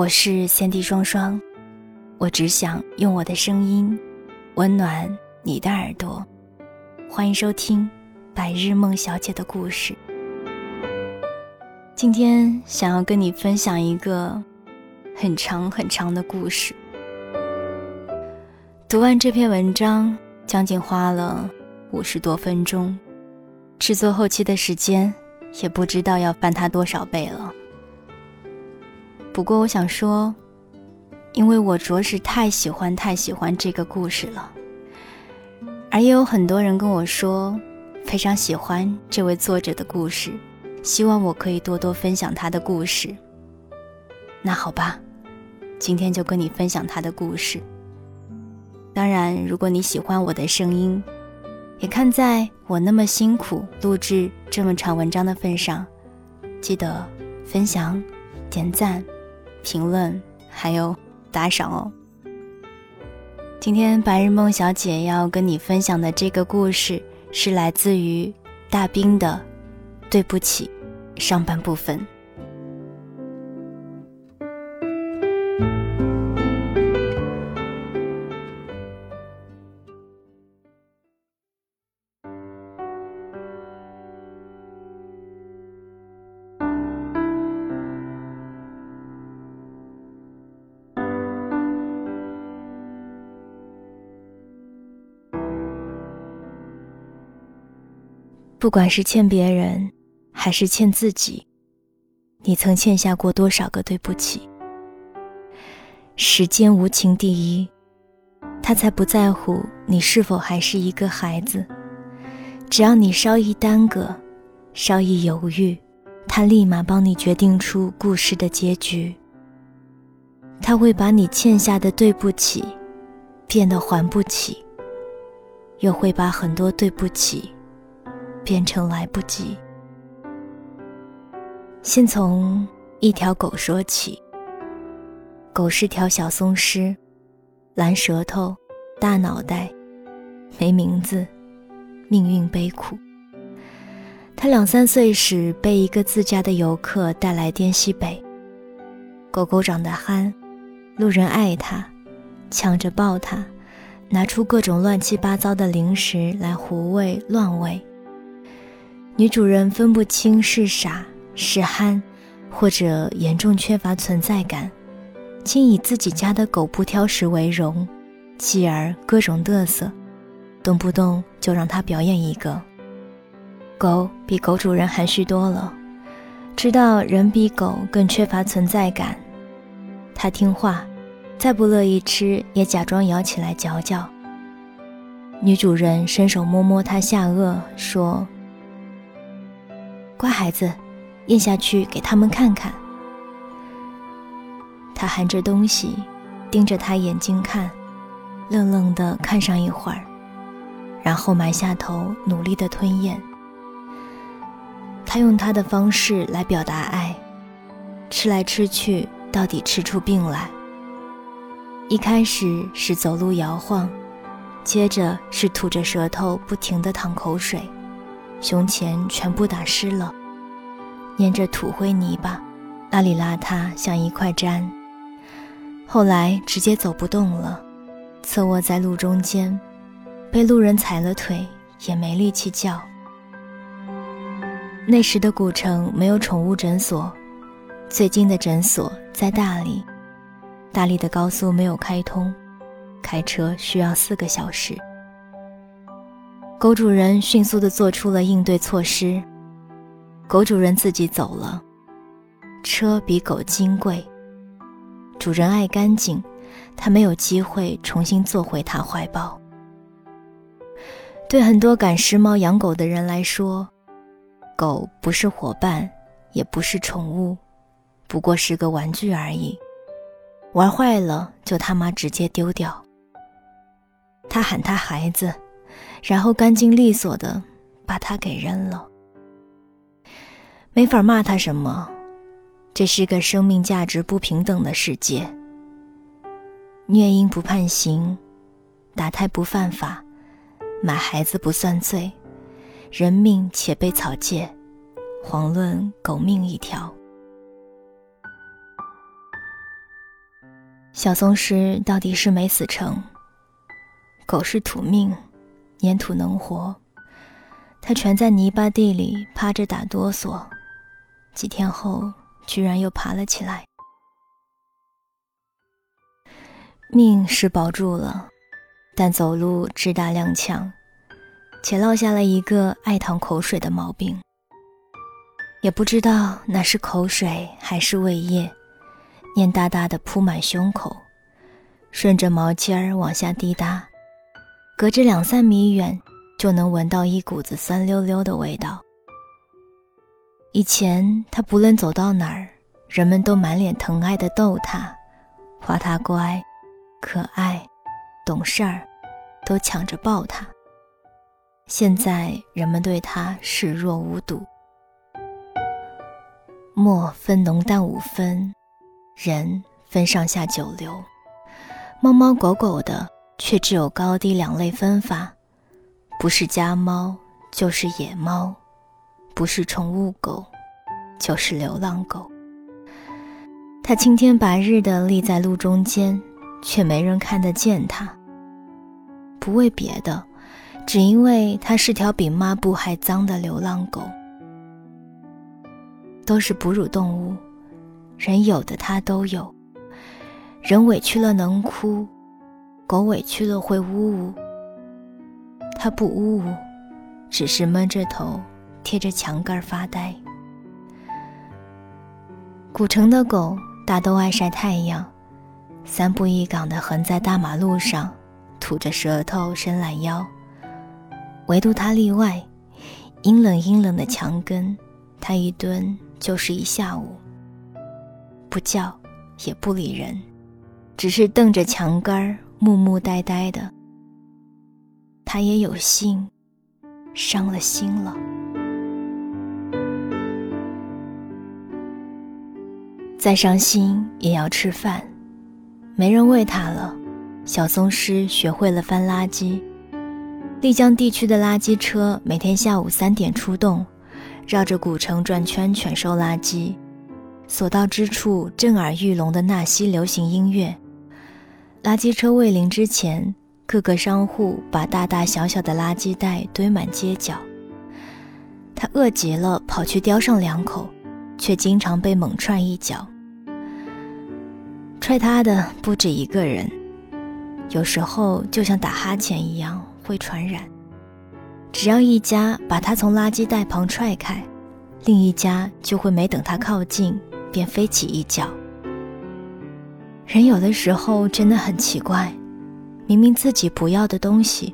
我是先帝双双，我只想用我的声音温暖你的耳朵。欢迎收听《白日梦小姐的故事》。今天想要跟你分享一个很长很长的故事。读完这篇文章，将近花了五十多分钟，制作后期的时间也不知道要翻它多少倍了。不过我想说，因为我着实太喜欢太喜欢这个故事了，而也有很多人跟我说非常喜欢这位作者的故事，希望我可以多多分享他的故事。那好吧，今天就跟你分享他的故事。当然，如果你喜欢我的声音，也看在我那么辛苦录制这么长文章的份上，记得分享、点赞。评论还有打赏哦。今天白日梦小姐要跟你分享的这个故事是来自于大兵的《对不起》上半部分。不管是欠别人，还是欠自己，你曾欠下过多少个对不起？时间无情第一，他才不在乎你是否还是一个孩子。只要你稍一耽搁，稍一犹豫，他立马帮你决定出故事的结局。他会把你欠下的对不起变得还不起，又会把很多对不起。变成来不及。先从一条狗说起。狗是条小松狮，蓝舌头，大脑袋，没名字，命运悲苦。它两三岁时被一个自家的游客带来滇西北。狗狗长得憨，路人爱它，抢着抱它，拿出各种乱七八糟的零食来胡喂乱喂。女主人分不清是傻是憨，或者严重缺乏存在感，竟以自己家的狗不挑食为荣，继而各种嘚瑟，动不动就让它表演一个。狗比狗主人含蓄多了，知道人比狗更缺乏存在感，它听话，再不乐意吃也假装咬起来嚼嚼。女主人伸手摸摸它下颚，说。乖孩子，咽下去给他们看看。他含着东西，盯着他眼睛看，愣愣的看上一会儿，然后埋下头，努力的吞咽。他用他的方式来表达爱，吃来吃去，到底吃出病来。一开始是走路摇晃，接着是吐着舌头，不停的淌口水。胸前全部打湿了，粘着土灰泥巴，邋里邋遢像一块毡。后来直接走不动了，侧卧在路中间，被路人踩了腿也没力气叫。那时的古城没有宠物诊所，最近的诊所在大理，大理的高速没有开通，开车需要四个小时。狗主人迅速地做出了应对措施。狗主人自己走了，车比狗金贵。主人爱干净，它没有机会重新坐回他怀抱。对很多赶时髦养狗的人来说，狗不是伙伴，也不是宠物，不过是个玩具而已。玩坏了就他妈直接丢掉。他喊他孩子，然后干净利索的把他给扔了。没法骂他什么，这是个生命价值不平等的世界。虐婴不判刑，打胎不犯法，买孩子不算罪，人命且被草芥，遑论狗命一条。小松狮到底是没死成。狗是土命，粘土能活，它蜷在泥巴地里趴着打哆嗦。几天后，居然又爬了起来。命是保住了，但走路直打踉跄，且落下了一个爱淌口水的毛病。也不知道那是口水还是胃液，黏哒哒的铺满胸口，顺着毛尖儿往下滴答，隔着两三米远就能闻到一股子酸溜溜的味道。以前他不论走到哪儿，人们都满脸疼爱的逗他，夸他乖、可爱、懂事儿，都抢着抱他。现在人们对他视若无睹。墨分浓淡五分，人分上下九流，猫猫狗狗的却只有高低两类分法，不是家猫就是野猫。不是宠物狗，就是流浪狗。它青天白日的立在路中间，却没人看得见它。不为别的，只因为它是条比抹布还脏的流浪狗。都是哺乳动物，人有的它都有。人委屈了能哭，狗委屈了会呜呜。它不呜呜，只是闷着头。贴着墙根发呆。古城的狗大都爱晒太阳，三步一岗地横在大马路上，吐着舌头伸懒腰。唯独它例外，阴冷阴冷的墙根，它一蹲就是一下午，不叫也不理人，只是瞪着墙根儿，木木呆呆的。他也有心，伤了心了。再伤心也要吃饭，没人喂他了。小松狮学会了翻垃圾。丽江地区的垃圾车每天下午三点出动，绕着古城转圈圈收垃圾。所到之处，震耳欲聋的纳西流行音乐。垃圾车未临之前，各个商户把大大小小的垃圾袋堆满街角。他饿极了，跑去叼上两口。却经常被猛踹一脚。踹他的不止一个人，有时候就像打哈欠一样会传染。只要一家把他从垃圾袋旁踹开，另一家就会没等他靠近，便飞起一脚。人有的时候真的很奇怪，明明自己不要的东西，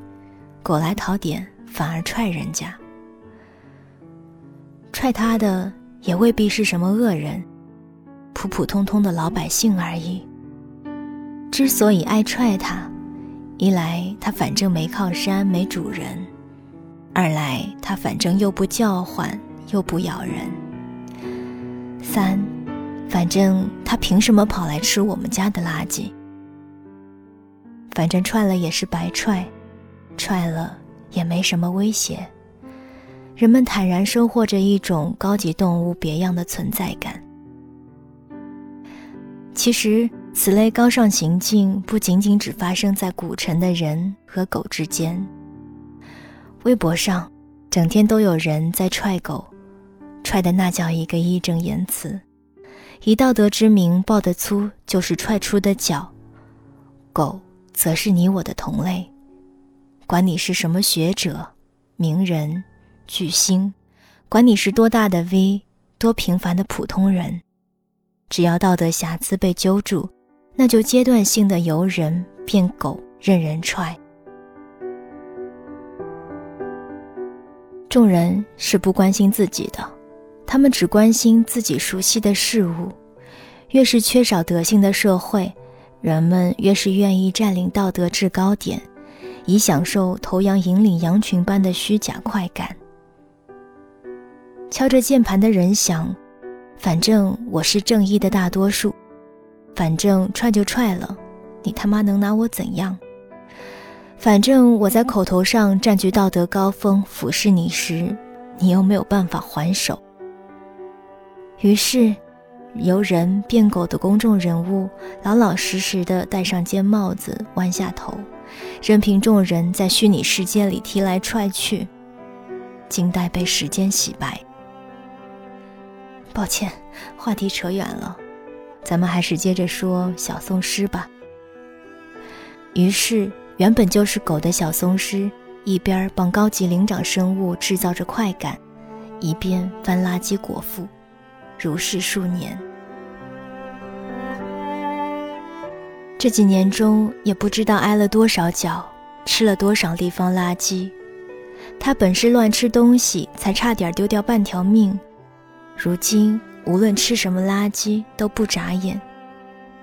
狗来讨点反而踹人家。踹他的。也未必是什么恶人，普普通通的老百姓而已。之所以爱踹他，一来他反正没靠山没主人，二来他反正又不叫唤又不咬人，三，反正他凭什么跑来吃我们家的垃圾？反正踹了也是白踹，踹了也没什么威胁。人们坦然收获着一种高级动物别样的存在感。其实，此类高尚行径不仅仅只发生在古城的人和狗之间。微博上，整天都有人在踹狗，踹的那叫一个义正言辞，以道德之名抱得粗就是踹出的脚。狗则是你我的同类，管你是什么学者、名人。巨星，管你是多大的 V，多平凡的普通人，只要道德瑕疵被揪住，那就阶段性的由人变狗，任人踹。众人是不关心自己的，他们只关心自己熟悉的事物。越是缺少德性的社会，人们越是愿意占领道德制高点，以享受头羊引领羊群般的虚假快感。敲着键盘的人想：反正我是正义的大多数，反正踹就踹了，你他妈能拿我怎样？反正我在口头上占据道德高峰，俯视你时，你又没有办法还手。于是，由人变狗的公众人物，老老实实的戴上尖帽子，弯下头，任凭众人在虚拟世界里踢来踹去，静待被时间洗白。抱歉，话题扯远了，咱们还是接着说小松狮吧。于是。原本就是狗的小松狮，一边帮高级灵长生物制造着快感，一边翻垃圾果腹，如是数年。这几年中，也不知道挨了多少脚，吃了多少地方垃圾。他本是乱吃东西，才差点丢掉半条命。如今无论吃什么垃圾都不眨眼，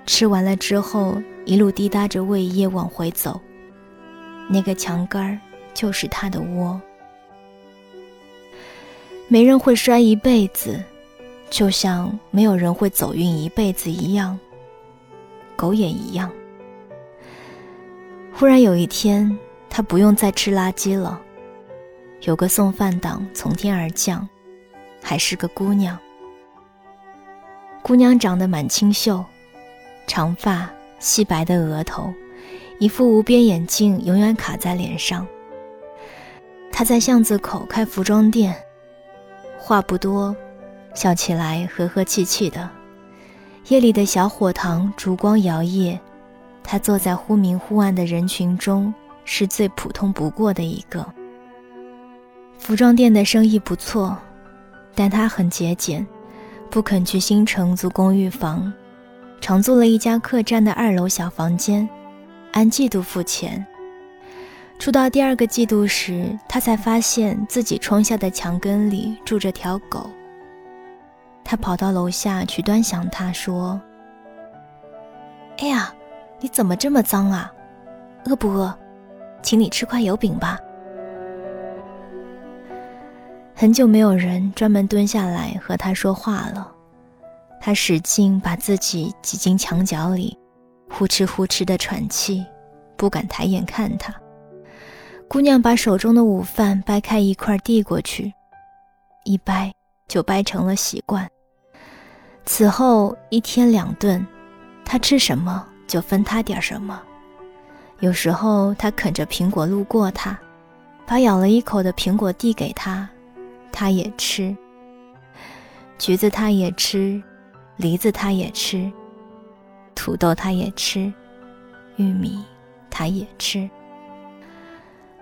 吃完了之后，一路滴答着胃液往回走。那个墙根儿就是他的窝。没人会摔一辈子，就像没有人会走运一辈子一样。狗也一样。忽然有一天，他不用再吃垃圾了，有个送饭党从天而降，还是个姑娘。姑娘长得蛮清秀，长发，细白的额头。一副无边眼镜永远卡在脸上。他在巷子口开服装店，话不多，笑起来和和气气的。夜里的小火塘烛光摇曳，他坐在忽明忽暗的人群中，是最普通不过的一个。服装店的生意不错，但他很节俭，不肯去新城租公寓房，常租了一家客栈的二楼小房间。按季度付钱。出到第二个季度时，他才发现自己窗下的墙根里住着条狗。他跑到楼下去端详他，说：“哎呀，你怎么这么脏啊？饿不饿？请你吃块油饼吧。”很久没有人专门蹲下来和他说话了。他使劲把自己挤进墙角里。呼哧呼哧的喘气，不敢抬眼看他。姑娘把手中的午饭掰开一块递过去，一掰就掰成了习惯。此后一天两顿，他吃什么就分他点什么。有时候他啃着苹果路过他，把咬了一口的苹果递给他，他也吃。橘子他也吃，梨子他也吃。土豆他也吃，玉米他也吃。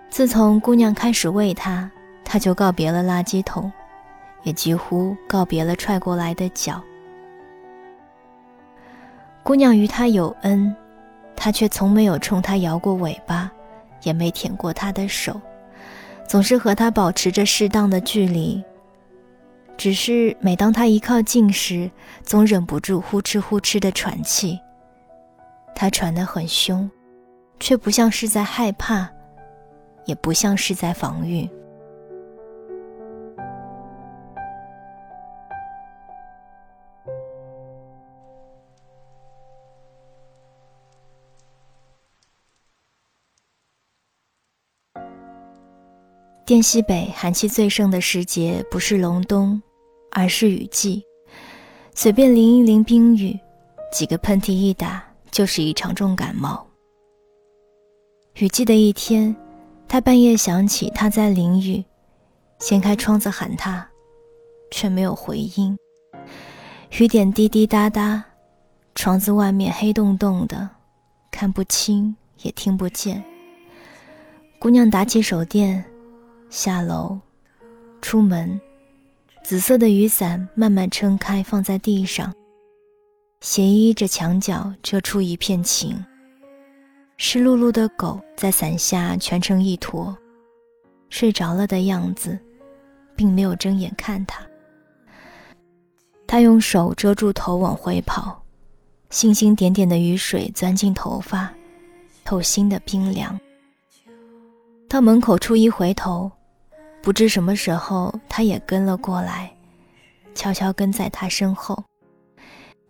自从姑娘开始喂他，他就告别了垃圾桶，也几乎告别了踹过来的脚。姑娘与他有恩，他却从没有冲她摇过尾巴，也没舔过她的手，总是和她保持着适当的距离。只是每当他一靠近时，总忍不住呼哧呼哧的喘气。他喘得很凶，却不像是在害怕，也不像是在防御。滇西北寒气最盛的时节，不是隆冬，而是雨季。随便淋一淋冰雨，几个喷嚏一打。就是一场重感冒。雨季的一天，他半夜想起他在淋雨，掀开窗子喊他，却没有回音。雨点滴滴答答，窗子外面黑洞洞的，看不清也听不见。姑娘打起手电，下楼，出门，紫色的雨伞慢慢撑开，放在地上。斜依着墙角遮出一片晴。湿漉漉的狗在伞下蜷成一坨，睡着了的样子，并没有睁眼看他。他用手遮住头往回跑，星星点点的雨水钻进头发，透心的冰凉。到门口处一回头，不知什么时候他也跟了过来，悄悄跟在他身后。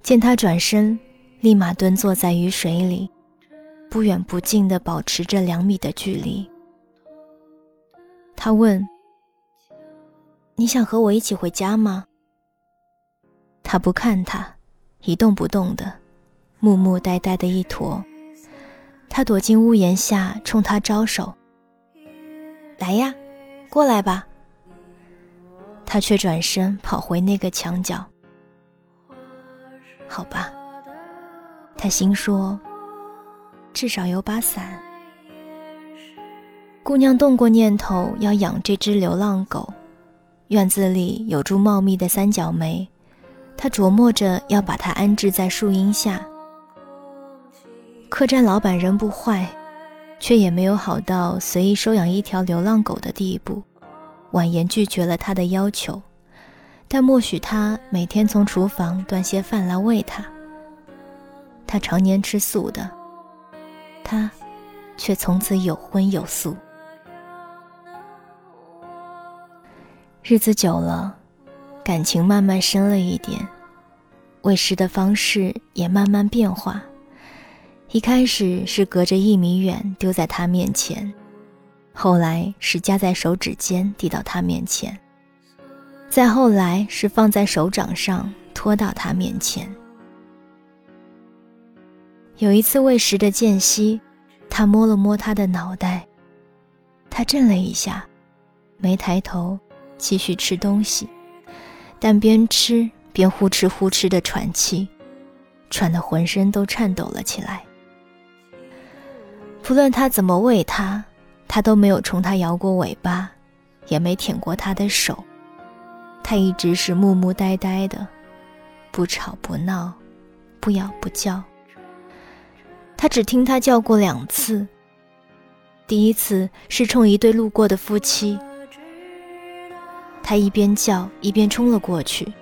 见他转身，立马蹲坐在雨水里。不远不近地保持着两米的距离。他问：“你想和我一起回家吗？”他不看他，一动不动的，木木呆呆的一坨。他躲进屋檐下，冲他招手：“来呀，过来吧。”他却转身跑回那个墙角。好吧，他心说。至少有把伞。姑娘动过念头要养这只流浪狗，院子里有株茂密的三角梅，她琢磨着要把它安置在树荫下。客栈老板人不坏，却也没有好到随意收养一条流浪狗的地步，婉言拒绝了他的要求，但默许他每天从厨房端些饭来喂它。他常年吃素的。他，却从此有荤有素。日子久了，感情慢慢深了一点，喂食的方式也慢慢变化。一开始是隔着一米远丢在他面前，后来是夹在手指间递到他面前，再后来是放在手掌上拖到他面前。有一次喂食的间隙，他摸了摸他的脑袋，他震了一下，没抬头，继续吃东西，但边吃边呼哧呼哧的喘气，喘得浑身都颤抖了起来。不论他怎么喂他，他都没有冲他摇过尾巴，也没舔过他的手，他一直是木木呆呆的，不吵不闹，不咬不叫。他只听他叫过两次，第一次是冲一对路过的夫妻，他一边叫一边冲了过去，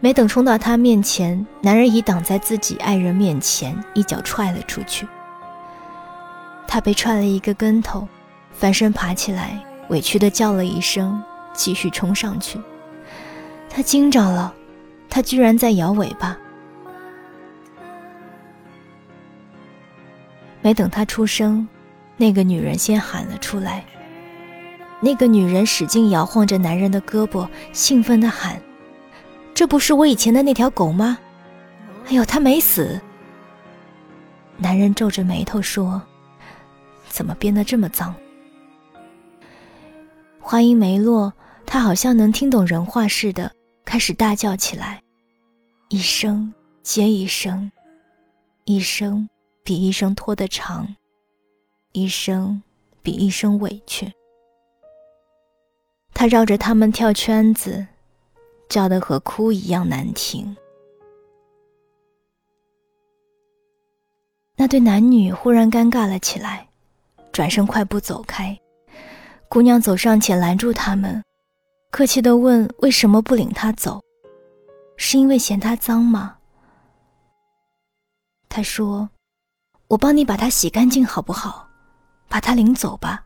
没等冲到他面前，男人已挡在自己爱人面前，一脚踹了出去。他被踹了一个跟头，翻身爬起来，委屈地叫了一声，继续冲上去。他惊着了，他居然在摇尾巴。没等他出声，那个女人先喊了出来。那个女人使劲摇晃着男人的胳膊，兴奋地喊：“这不是我以前的那条狗吗？哎呦，它没死！”男人皱着眉头说：“怎么变得这么脏？”话音没落，他好像能听懂人话似的，开始大叫起来，一声接一声，一声。比一声拖得长，一声比一声委屈。他绕着他们跳圈子，叫得和哭一样难听。那对男女忽然尴尬了起来，转身快步走开。姑娘走上前拦住他们，客气地问：“为什么不领他走？是因为嫌他脏吗？”他说。我帮你把它洗干净，好不好？把它领走吧，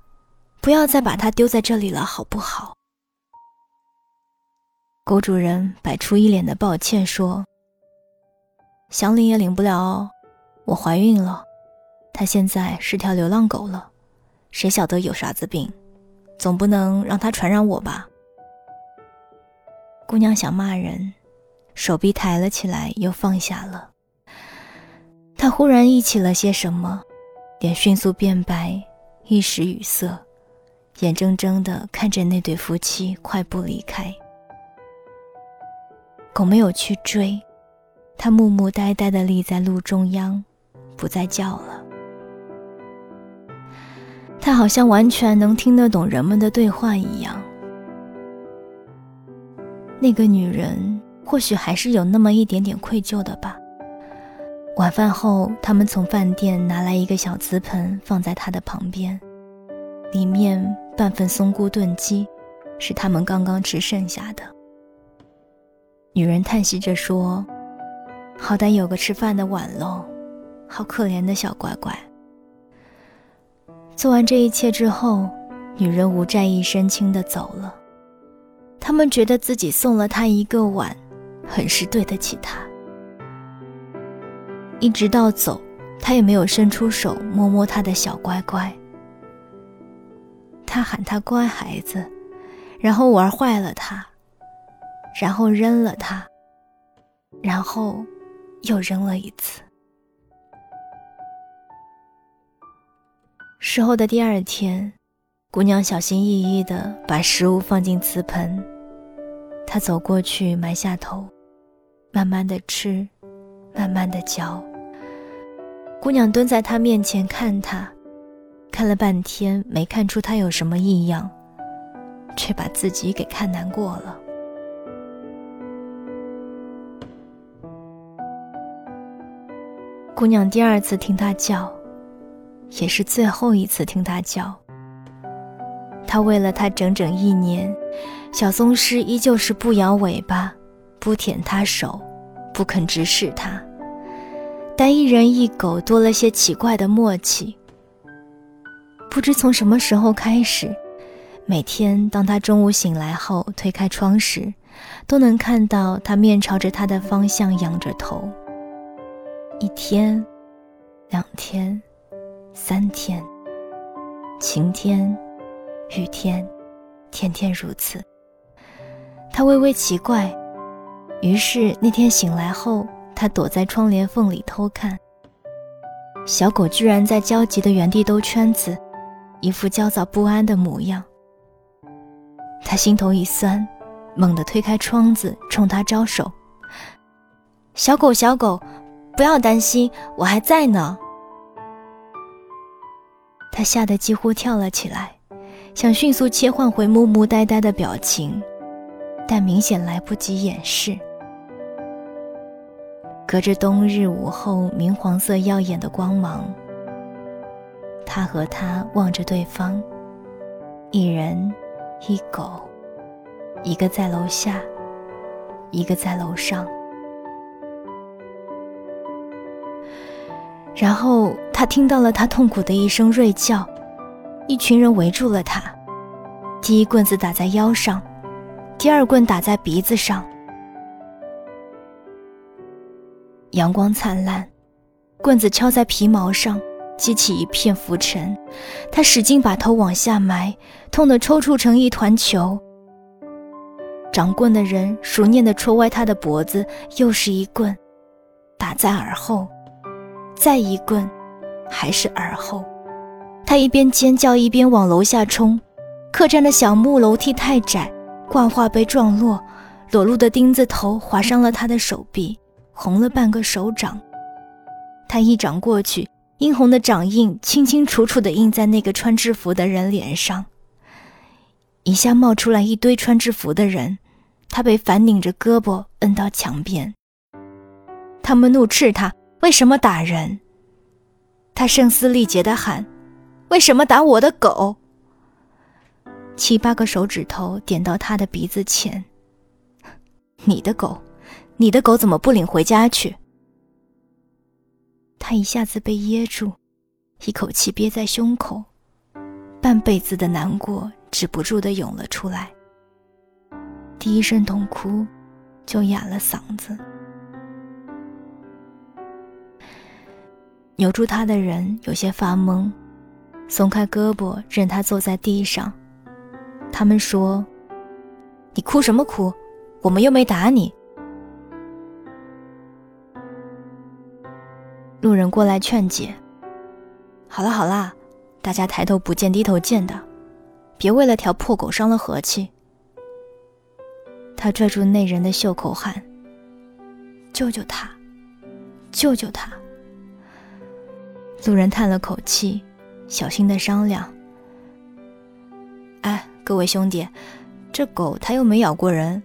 不要再把它丢在这里了，好不好？狗主人摆出一脸的抱歉说：“想领也领不了哦，我怀孕了，它现在是条流浪狗了，谁晓得有啥子病？总不能让他传染我吧？”姑娘想骂人，手臂抬了起来，又放下了。他忽然忆起了些什么，脸迅速变白，一时语塞，眼睁睁地看着那对夫妻快步离开。狗没有去追，它木木呆呆地立在路中央，不再叫了。他好像完全能听得懂人们的对话一样。那个女人或许还是有那么一点点愧疚的吧。晚饭后，他们从饭店拿来一个小瓷盆，放在他的旁边，里面半份松菇炖鸡，是他们刚刚吃剩下的。女人叹息着说：“好歹有个吃饭的碗喽，好可怜的小乖乖。”做完这一切之后，女人无债一身轻的走了。他们觉得自己送了她一个碗，很是对得起她。一直到走，他也没有伸出手摸摸她的小乖乖。他喊她乖孩子，然后玩坏了她，然后扔了她，然后又扔了一次。事后的第二天，姑娘小心翼翼地把食物放进瓷盆。她走过去，埋下头，慢慢的吃，慢慢的嚼。姑娘蹲在她面前看她，看了半天没看出她有什么异样，却把自己给看难过了。姑娘第二次听他叫。也是最后一次听他叫。他喂了他整整一年，小松狮依旧是不摇尾巴，不舔他手，不肯直视他。但一人一狗多了些奇怪的默契。不知从什么时候开始，每天当他中午醒来后推开窗时，都能看到他面朝着他的方向仰着头。一天，两天。三天，晴天，雨天，天天如此。他微微奇怪，于是那天醒来后，他躲在窗帘缝里偷看。小狗居然在焦急的原地兜圈子，一副焦躁不安的模样。他心头一酸，猛地推开窗子，冲他招手：“小狗，小狗，不要担心，我还在呢。”他吓得几乎跳了起来，想迅速切换回木木呆呆的表情，但明显来不及掩饰。隔着冬日午后明黄色耀眼的光芒，他和他望着对方，一人一狗，一个在楼下，一个在楼上。然后他听到了他痛苦的一声锐叫，一群人围住了他，第一棍子打在腰上，第二棍打在鼻子上。阳光灿烂，棍子敲在皮毛上，激起一片浮尘。他使劲把头往下埋，痛得抽搐成一团球。掌棍的人熟练地戳歪他的脖子，又是一棍，打在耳后。再一棍，还是耳后。他一边尖叫一边往楼下冲。客栈的小木楼梯太窄，挂画被撞落，裸露的钉子头划伤了他的手臂，红了半个手掌。他一掌过去，殷红的掌印清清楚楚地印在那个穿制服的人脸上。一下冒出来一堆穿制服的人，他被反拧着胳膊摁到墙边。他们怒斥他。为什么打人？他声嘶力竭地喊：“为什么打我的狗？”七八个手指头点到他的鼻子前。你的狗，你的狗怎么不领回家去？他一下子被噎住，一口气憋在胸口，半辈子的难过止不住的涌了出来。第一声痛哭，就哑了嗓子。扭住他的人有些发懵，松开胳膊，任他坐在地上。他们说：“你哭什么哭？我们又没打你。”路人过来劝解：“好了好了，大家抬头不见低头见的，别为了条破狗伤了和气。”他拽住那人的袖口喊：“救救他！救救他！”路人叹了口气，小心的商量：“哎，各位兄弟，这狗它又没咬过人，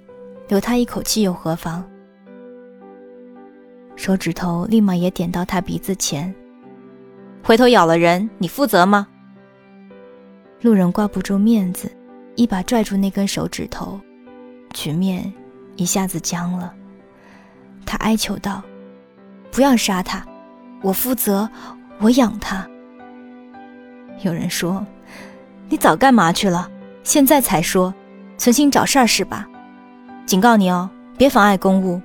留它一口气又何妨？”手指头立马也点到他鼻子前。回头咬了人，你负责吗？路人挂不住面子，一把拽住那根手指头，局面一下子僵了。他哀求道：“不要杀他，我负责，我养他。”有人说：“你早干嘛去了？现在才说，存心找事儿是吧？警告你哦，别妨碍公务。”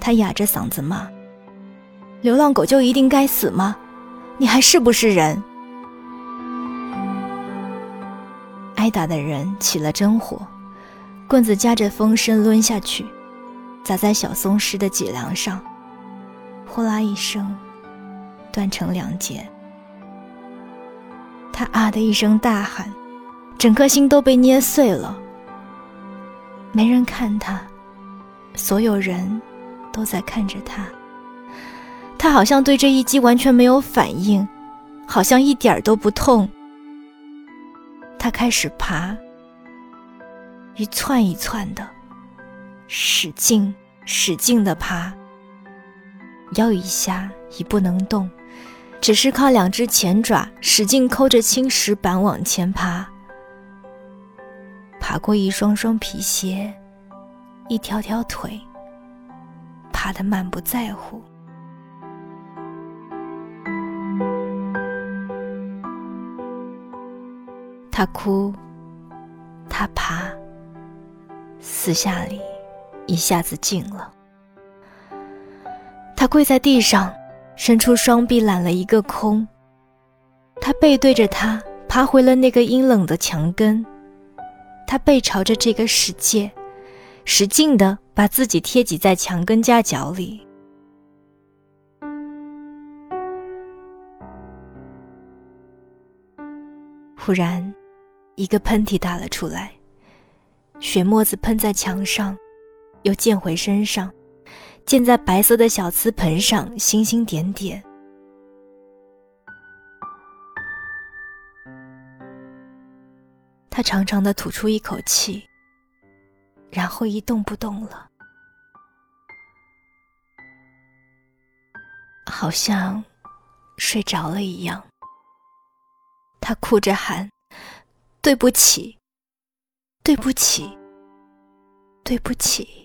他哑着嗓子骂：“流浪狗就一定该死吗？你还是不是人？”挨打的人起了真火，棍子夹着风声抡下去，砸在小松狮的脊梁上，呼啦一声，断成两截。他啊的一声大喊，整颗心都被捏碎了。没人看他，所有人。都在看着他，他好像对这一击完全没有反应，好像一点都不痛。他开始爬，一窜一窜的，使劲使劲的爬。腰一下已不能动，只是靠两只前爪使劲抠着青石板往前爬，爬过一双双皮鞋，一条条腿。爬得满不在乎，他哭，他爬，四下里一下子静了。他跪在地上，伸出双臂揽了一个空。他背对着他，爬回了那个阴冷的墙根。他背朝着这个世界。使劲的把自己贴挤在墙根夹角里。忽然，一个喷嚏打了出来，血沫子喷在墙上，又溅回身上，溅在白色的小瓷盆上，星星点点。他长长的吐出一口气。然后一动不动了，好像睡着了一样。他哭着喊：“对不起，对不起，对不起。”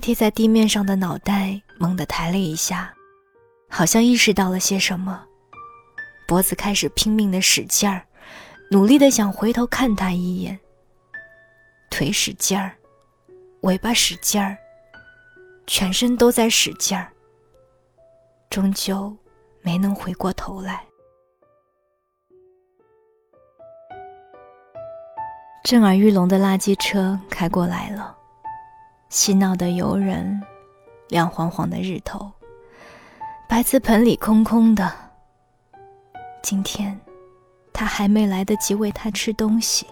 贴在地面上的脑袋猛地抬了一下，好像意识到了些什么，脖子开始拼命的使劲儿。努力的想回头看他一眼，腿使劲儿，尾巴使劲儿，全身都在使劲儿，终究没能回过头来。震耳欲聋的垃圾车开过来了，嬉闹的游人，亮晃晃的日头，白瓷盆里空空的。今天。他还没来得及喂他吃东西。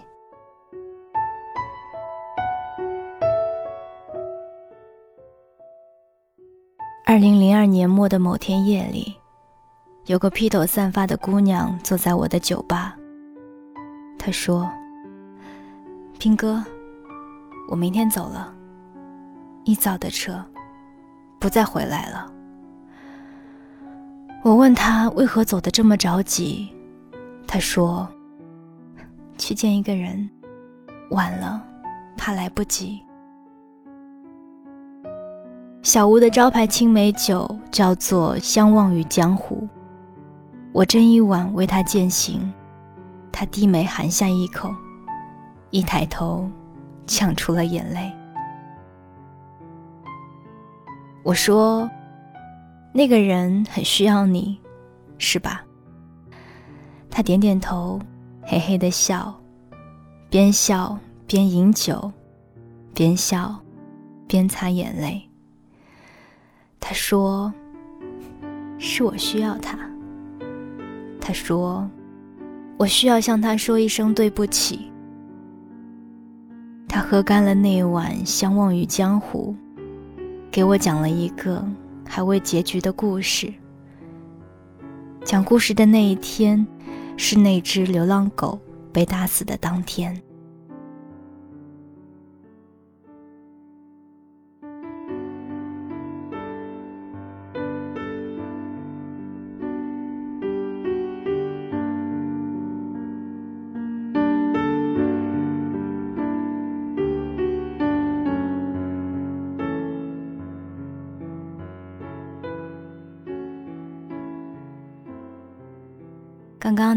二零零二年末的某天夜里，有个披头散发的姑娘坐在我的酒吧。她说：“兵哥，我明天走了，你早的车，不再回来了。”我问他为何走得这么着急。他说：“去见一个人，晚了，怕来不及。”小屋的招牌青梅酒叫做“相忘于江湖”。我斟一碗为他饯行，他低眉含下一口，一抬头，呛出了眼泪。我说：“那个人很需要你，是吧？”他点点头，嘿嘿的笑，边笑边饮酒，边笑边擦眼泪。他说：“是我需要他。”他说：“我需要向他说一声对不起。”他喝干了那碗相忘于江湖，给我讲了一个还未结局的故事。讲故事的那一天。是那只流浪狗被打死的当天。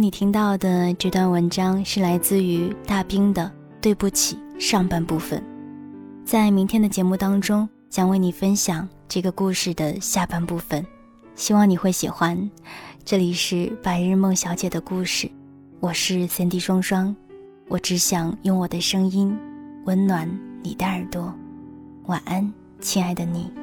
你听到的这段文章是来自于大兵的《对不起》上半部分，在明天的节目当中将为你分享这个故事的下半部分，希望你会喜欢。这里是白日梦小姐的故事，我是三 D 双双，我只想用我的声音温暖你的耳朵，晚安，亲爱的你。